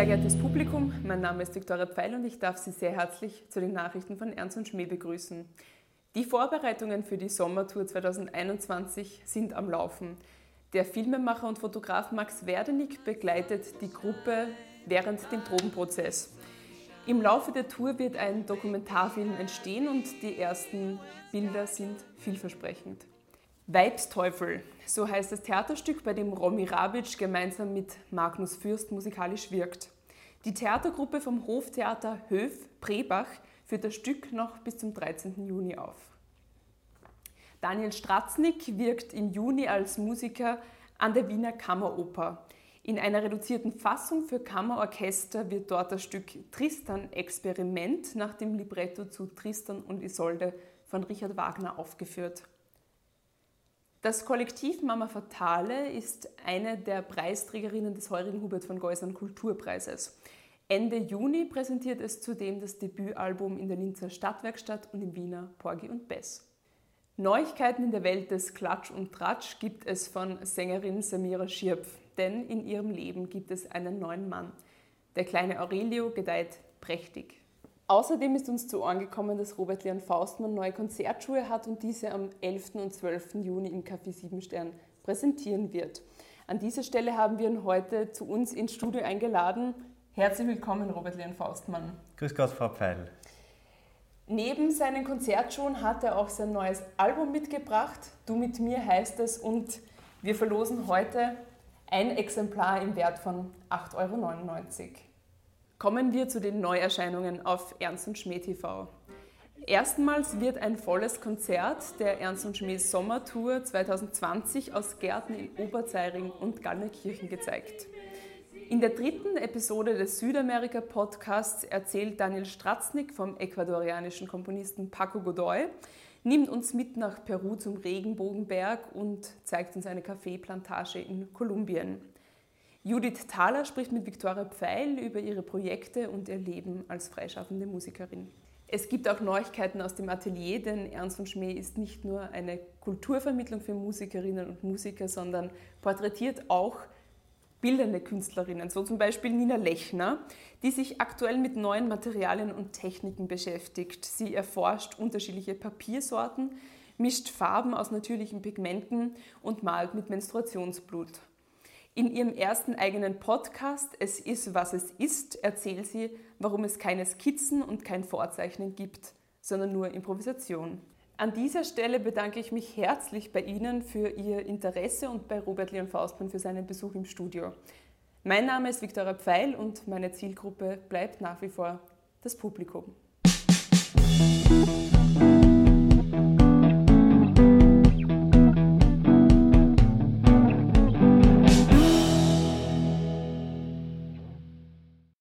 Sehr geehrtes Publikum, mein Name ist Viktoria Pfeil und ich darf Sie sehr herzlich zu den Nachrichten von Ernst und Schmäh begrüßen. Die Vorbereitungen für die Sommertour 2021 sind am Laufen. Der Filmemacher und Fotograf Max Werdenig begleitet die Gruppe während dem Probenprozess. Im Laufe der Tour wird ein Dokumentarfilm entstehen und die ersten Bilder sind vielversprechend. Weibsteufel, so heißt das Theaterstück, bei dem Romy Rabic gemeinsam mit Magnus Fürst musikalisch wirkt. Die Theatergruppe vom Hoftheater Höf Prebach führt das Stück noch bis zum 13. Juni auf. Daniel Stratznik wirkt im Juni als Musiker an der Wiener Kammeroper. In einer reduzierten Fassung für Kammerorchester wird dort das Stück Tristan Experiment nach dem Libretto zu Tristan und Isolde von Richard Wagner aufgeführt. Das Kollektiv Mama Fatale ist eine der Preisträgerinnen des heurigen Hubert von Geusern Kulturpreises. Ende Juni präsentiert es zudem das Debütalbum in der Linzer Stadtwerkstatt und im Wiener Porgy und Bess. Neuigkeiten in der Welt des Klatsch und Tratsch gibt es von Sängerin Samira Schirpf, denn in ihrem Leben gibt es einen neuen Mann. Der kleine Aurelio gedeiht prächtig. Außerdem ist uns zu Ohren gekommen, dass Robert Leon Faustmann neue Konzertschuhe hat und diese am 11. und 12. Juni im Café Siebenstern präsentieren wird. An dieser Stelle haben wir ihn heute zu uns ins Studio eingeladen. Herzlich willkommen, Robert Leon Faustmann. Grüß Gott, Frau Pfeil. Neben seinen Konzertschuhen hat er auch sein neues Album mitgebracht. Du mit mir heißt es und wir verlosen heute ein Exemplar im Wert von 8,99 Euro. Kommen wir zu den Neuerscheinungen auf Ernst und Schmäh TV. Erstmals wird ein volles Konzert der Ernst und Schmäh Sommertour 2020 aus Gärten in Oberzeiring und Gallnerkirchen gezeigt. In der dritten Episode des Südamerika-Podcasts erzählt Daniel Stratznik vom ecuadorianischen Komponisten Paco Godoy, nimmt uns mit nach Peru zum Regenbogenberg und zeigt uns eine Kaffeeplantage in Kolumbien. Judith Thaler spricht mit Viktoria Pfeil über ihre Projekte und ihr Leben als freischaffende Musikerin. Es gibt auch Neuigkeiten aus dem Atelier, denn Ernst und Schmäh ist nicht nur eine Kulturvermittlung für Musikerinnen und Musiker, sondern porträtiert auch bildende Künstlerinnen, so zum Beispiel Nina Lechner, die sich aktuell mit neuen Materialien und Techniken beschäftigt. Sie erforscht unterschiedliche Papiersorten, mischt Farben aus natürlichen Pigmenten und malt mit Menstruationsblut. In ihrem ersten eigenen Podcast Es ist, was es ist, erzählt sie, warum es keine Skizzen und kein Vorzeichnen gibt, sondern nur Improvisation. An dieser Stelle bedanke ich mich herzlich bei Ihnen für Ihr Interesse und bei Robert Leon Faustmann für seinen Besuch im Studio. Mein Name ist Viktoria Pfeil und meine Zielgruppe bleibt nach wie vor das Publikum.